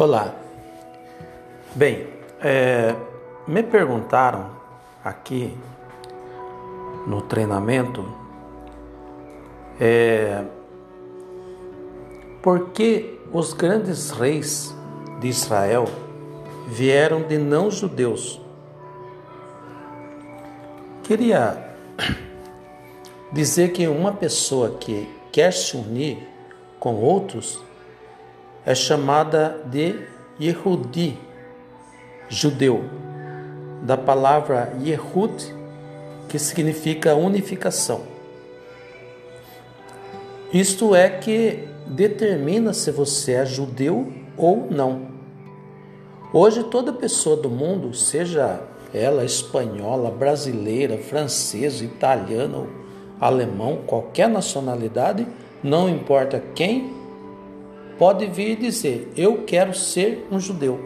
Olá. Bem, é, me perguntaram aqui no treinamento é, por que os grandes reis de Israel vieram de não-judeus. Queria dizer que uma pessoa que quer se unir com outros é chamada de Yehudi, judeu, da palavra Yehud, que significa unificação. Isto é que determina se você é judeu ou não. Hoje, toda pessoa do mundo, seja ela espanhola, brasileira, francesa, italiana, alemão, qualquer nacionalidade, não importa quem, pode vir e dizer: Eu quero ser um judeu.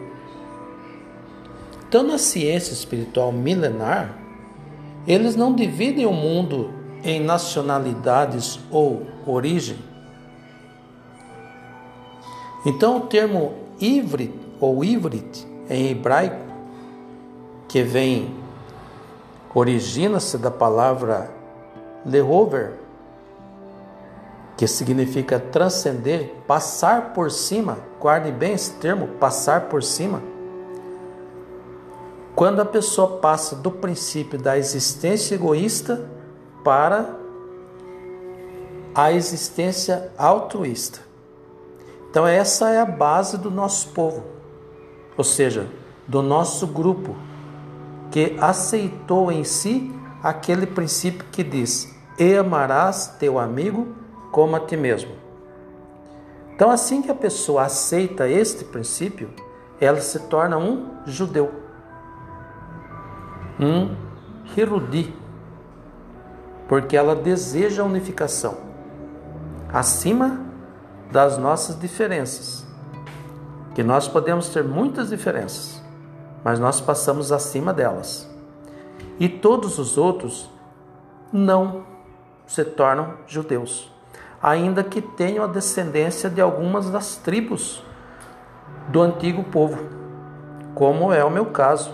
Então, na ciência espiritual milenar, eles não dividem o mundo em nacionalidades ou origem. Então, o termo ivrit ou ivrit em hebraico, que vem, origina-se da palavra lehover, que significa transcender, passar por cima. Guarde bem esse termo, passar por cima. Quando a pessoa passa do princípio da existência egoísta para a existência altruísta. Então, essa é a base do nosso povo, ou seja, do nosso grupo, que aceitou em si aquele princípio que diz: E amarás teu amigo como a ti mesmo. Então, assim que a pessoa aceita este princípio, ela se torna um judeu, um hirudi, porque ela deseja a unificação acima das nossas diferenças. Que nós podemos ter muitas diferenças, mas nós passamos acima delas. E todos os outros não se tornam judeus, ainda que tenham a descendência de algumas das tribos do antigo povo, como é o meu caso.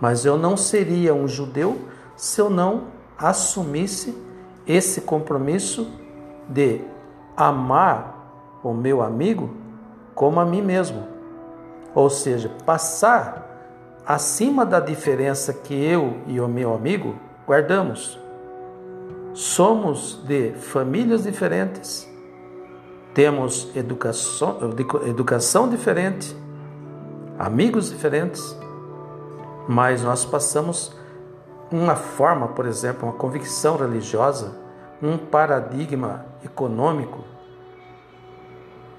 Mas eu não seria um judeu se eu não assumisse esse compromisso de amar o meu amigo como a mim mesmo. Ou seja, passar acima da diferença que eu e o meu amigo guardamos. Somos de famílias diferentes, temos educação, educação diferente, amigos diferentes, mas nós passamos uma forma, por exemplo, uma convicção religiosa, um paradigma econômico,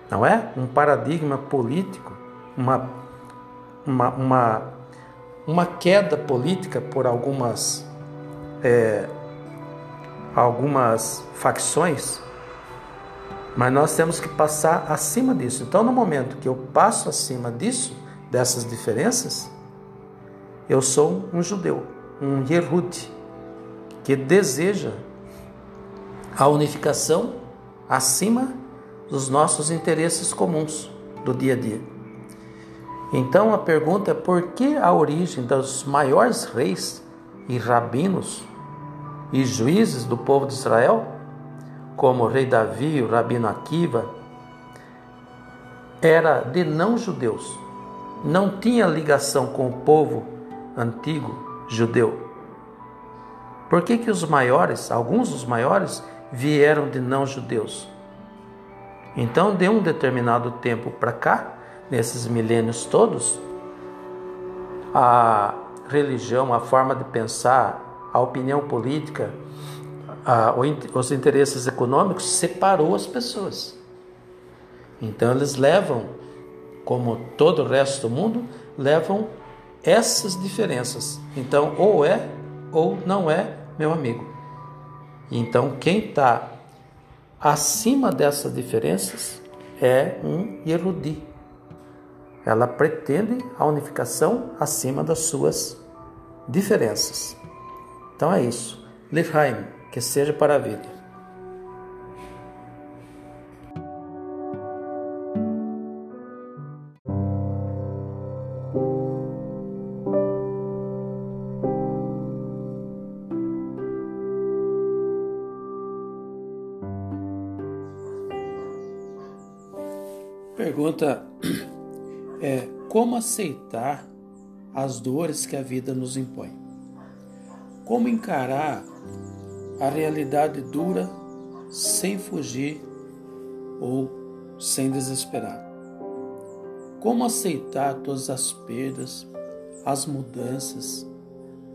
não é? Um paradigma político, uma, uma, uma, uma queda política por algumas, é, algumas facções, mas nós temos que passar acima disso. Então, no momento que eu passo acima disso, dessas diferenças, eu sou um judeu, um Yehud, que deseja a unificação acima dos nossos interesses comuns do dia a dia. Então a pergunta é por que a origem dos maiores reis e rabinos e juízes do povo de Israel, como o rei Davi, o rabino Akiva, era de não judeus, não tinha ligação com o povo antigo judeu. Por que, que os maiores, alguns dos maiores, vieram de não judeus? Então, de um determinado tempo para cá, nesses milênios todos, a religião, a forma de pensar, a opinião política, a, os interesses econômicos separou as pessoas. Então, eles levam, como todo o resto do mundo, levam essas diferenças. Então, ou é ou não é meu amigo. Então, quem está acima dessas diferenças é um erudito. Ela pretende a unificação acima das suas diferenças. Então é isso. Lifheim, que seja para a vida. Pergunta é como aceitar as dores que a vida nos impõe. Como encarar a realidade dura sem fugir ou sem desesperar? Como aceitar todas as perdas, as mudanças,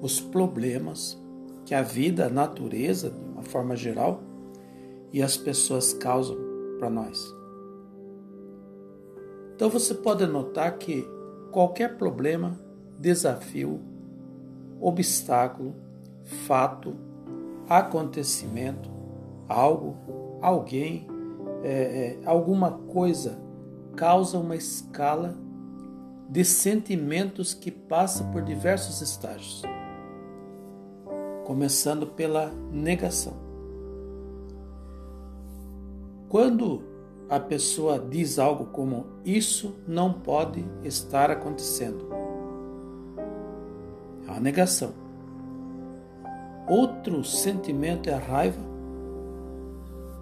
os problemas que a vida, a natureza, de uma forma geral, e as pessoas causam para nós? Então você pode notar que qualquer problema, desafio, obstáculo, fato, acontecimento, algo, alguém, é, é, alguma coisa causa uma escala de sentimentos que passa por diversos estágios, começando pela negação. Quando a pessoa diz algo como isso não pode estar acontecendo. É uma negação. Outro sentimento é a raiva.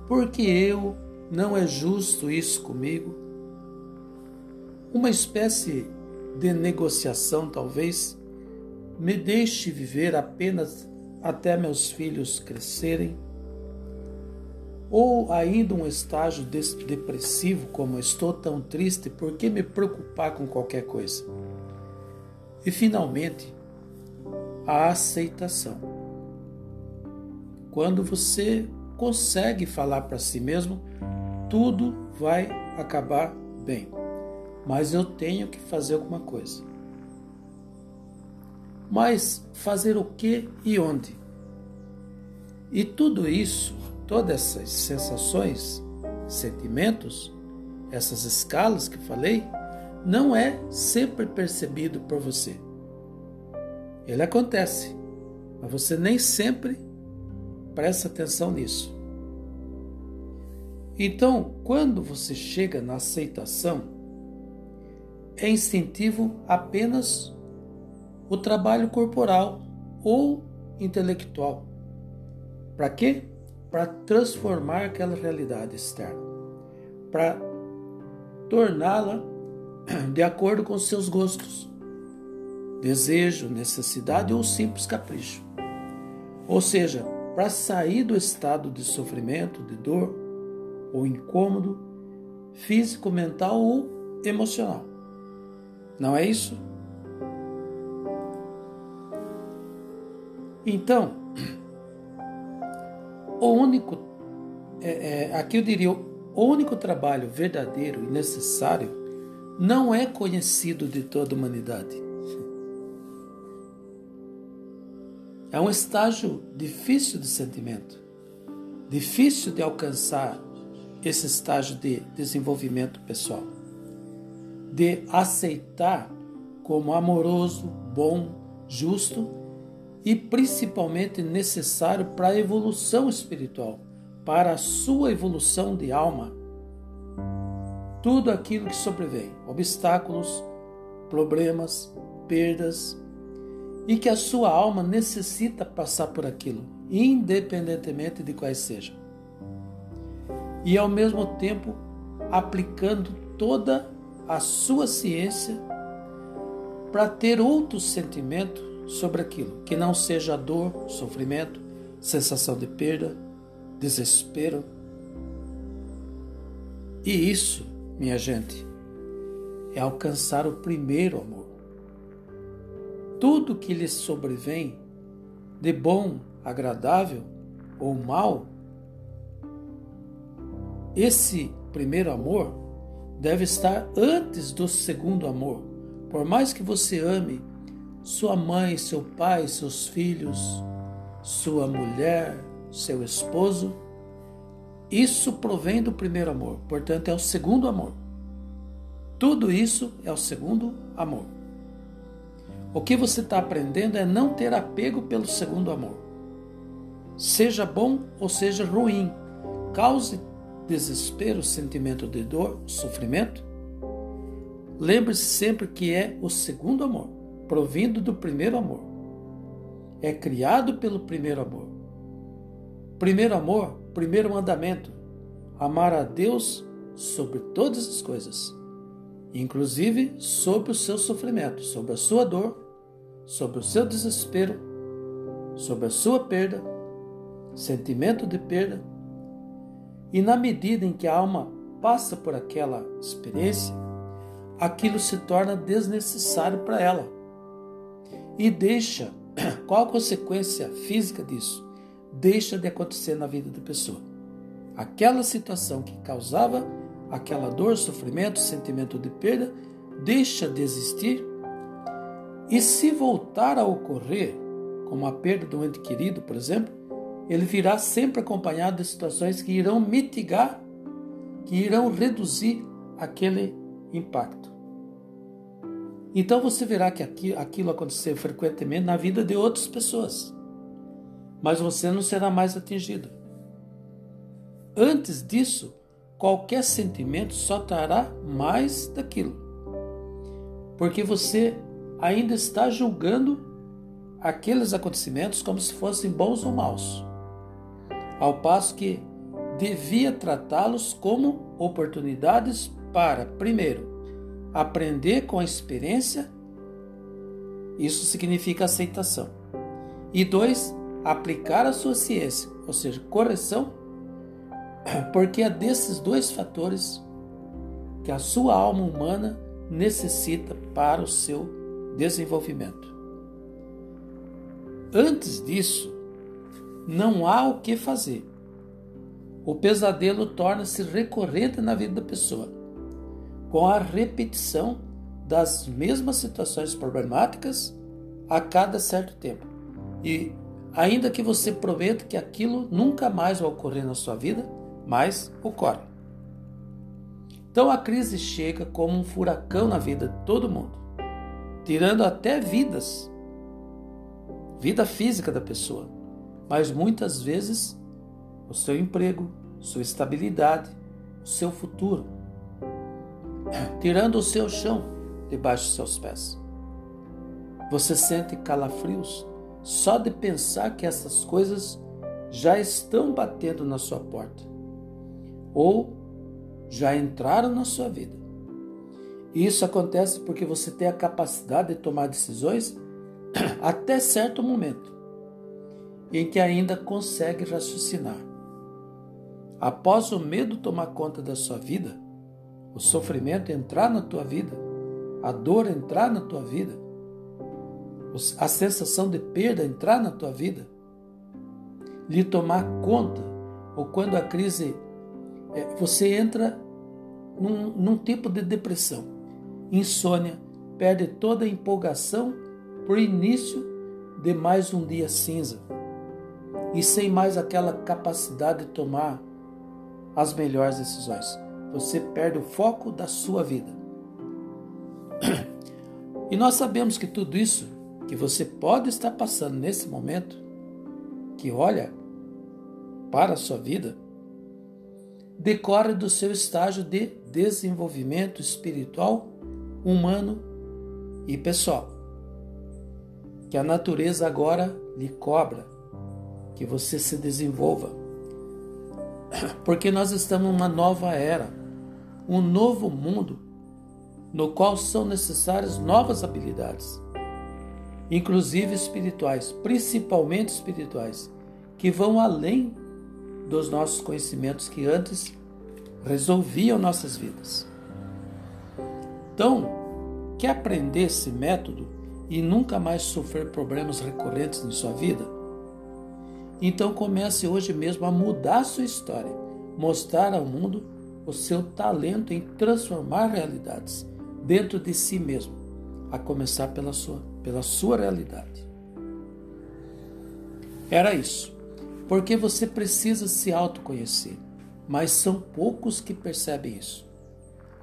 Porque eu não é justo isso comigo? Uma espécie de negociação, talvez, me deixe viver apenas até meus filhos crescerem ou ainda um estágio depressivo, como estou tão triste, por que me preocupar com qualquer coisa? E finalmente, a aceitação. Quando você consegue falar para si mesmo, tudo vai acabar bem, mas eu tenho que fazer alguma coisa. Mas fazer o que e onde? E tudo isso todas essas sensações, sentimentos, essas escalas que falei, não é sempre percebido por você. Ele acontece, mas você nem sempre presta atenção nisso. Então, quando você chega na aceitação, é instintivo apenas o trabalho corporal ou intelectual. Para quê? para transformar aquela realidade externa, para torná-la de acordo com seus gostos, desejo, necessidade ou simples capricho. Ou seja, para sair do estado de sofrimento, de dor ou incômodo físico, mental ou emocional. Não é isso? Então, o único, é, é, aqui eu diria, o único trabalho verdadeiro e necessário não é conhecido de toda a humanidade. É um estágio difícil de sentimento, difícil de alcançar esse estágio de desenvolvimento pessoal, de aceitar como amoroso, bom, justo e principalmente necessário para a evolução espiritual, para a sua evolução de alma. Tudo aquilo que sobrevém, obstáculos, problemas, perdas, e que a sua alma necessita passar por aquilo, independentemente de quais sejam. E ao mesmo tempo aplicando toda a sua ciência para ter outro sentimento sobre aquilo, que não seja dor, sofrimento, sensação de perda, desespero. E isso, minha gente, é alcançar o primeiro amor. Tudo que lhe sobrevém, de bom, agradável ou mal, esse primeiro amor deve estar antes do segundo amor. Por mais que você ame sua mãe, seu pai, seus filhos, sua mulher, seu esposo. Isso provém do primeiro amor, portanto, é o segundo amor. Tudo isso é o segundo amor. O que você está aprendendo é não ter apego pelo segundo amor. Seja bom ou seja ruim, cause desespero, sentimento de dor, sofrimento. Lembre-se sempre que é o segundo amor provindo do primeiro amor. É criado pelo primeiro amor. Primeiro amor, primeiro mandamento: amar a Deus sobre todas as coisas inclusive sobre o seu sofrimento, sobre a sua dor, sobre o seu desespero, sobre a sua perda, sentimento de perda. E na medida em que a alma passa por aquela experiência, aquilo se torna desnecessário para ela. E deixa, qual a consequência física disso? Deixa de acontecer na vida da pessoa. Aquela situação que causava aquela dor, sofrimento, sentimento de perda, deixa de existir. E se voltar a ocorrer, como a perda do ente querido, por exemplo, ele virá sempre acompanhado de situações que irão mitigar, que irão reduzir aquele impacto. Então você verá que aquilo aconteceu frequentemente na vida de outras pessoas, mas você não será mais atingido. Antes disso, qualquer sentimento só trará mais daquilo. Porque você ainda está julgando aqueles acontecimentos como se fossem bons ou maus. Ao passo que devia tratá-los como oportunidades para, primeiro, aprender com a experiência, isso significa aceitação. E dois, aplicar a sua ciência, ou seja, correção porque é desses dois fatores que a sua alma humana necessita para o seu desenvolvimento. Antes disso, não há o que fazer. O pesadelo torna-se recorrente na vida da pessoa, com a repetição das mesmas situações problemáticas a cada certo tempo. E ainda que você prometa que aquilo nunca mais vai ocorrer na sua vida, mas ocorre. Então a crise chega como um furacão na vida de todo mundo, tirando até vidas, vida física da pessoa, mas muitas vezes o seu emprego, sua estabilidade, o seu futuro, tirando o seu chão debaixo dos seus pés. Você sente calafrios só de pensar que essas coisas já estão batendo na sua porta ou já entraram na sua vida. E isso acontece porque você tem a capacidade de tomar decisões até certo momento em que ainda consegue raciocinar. Após o medo tomar conta da sua vida, o sofrimento entrar na tua vida, a dor entrar na tua vida, a sensação de perda entrar na tua vida, lhe tomar conta, ou quando a crise é, você entra num, num tipo de depressão, insônia, perde toda a empolgação por início de mais um dia cinza e sem mais aquela capacidade de tomar as melhores decisões. Você perde o foco da sua vida. E nós sabemos que tudo isso que você pode estar passando nesse momento, que olha para a sua vida, decorre do seu estágio de desenvolvimento espiritual, humano e pessoal. Que a natureza agora lhe cobra, que você se desenvolva. Porque nós estamos numa nova era, um novo mundo no qual são necessárias novas habilidades, inclusive espirituais, principalmente espirituais, que vão além dos nossos conhecimentos que antes resolviam nossas vidas. Então, quer aprender esse método e nunca mais sofrer problemas recorrentes em sua vida? Então comece hoje mesmo a mudar sua história, mostrar ao mundo o seu talento em transformar realidades dentro de si mesmo, a começar pela sua, pela sua realidade. Era isso porque você precisa se autoconhecer, mas são poucos que percebem isso.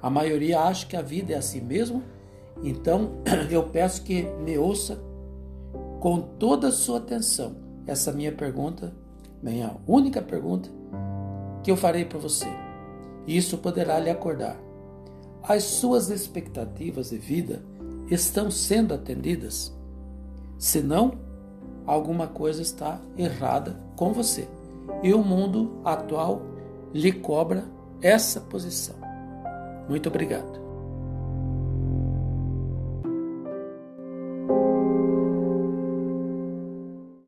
A maioria acha que a vida é assim mesmo, então eu peço que me ouça com toda a sua atenção essa minha pergunta, minha única pergunta que eu farei para você. Isso poderá lhe acordar. As suas expectativas de vida estão sendo atendidas? Se não, alguma coisa está errada com você. E o mundo atual lhe cobra essa posição. Muito obrigado.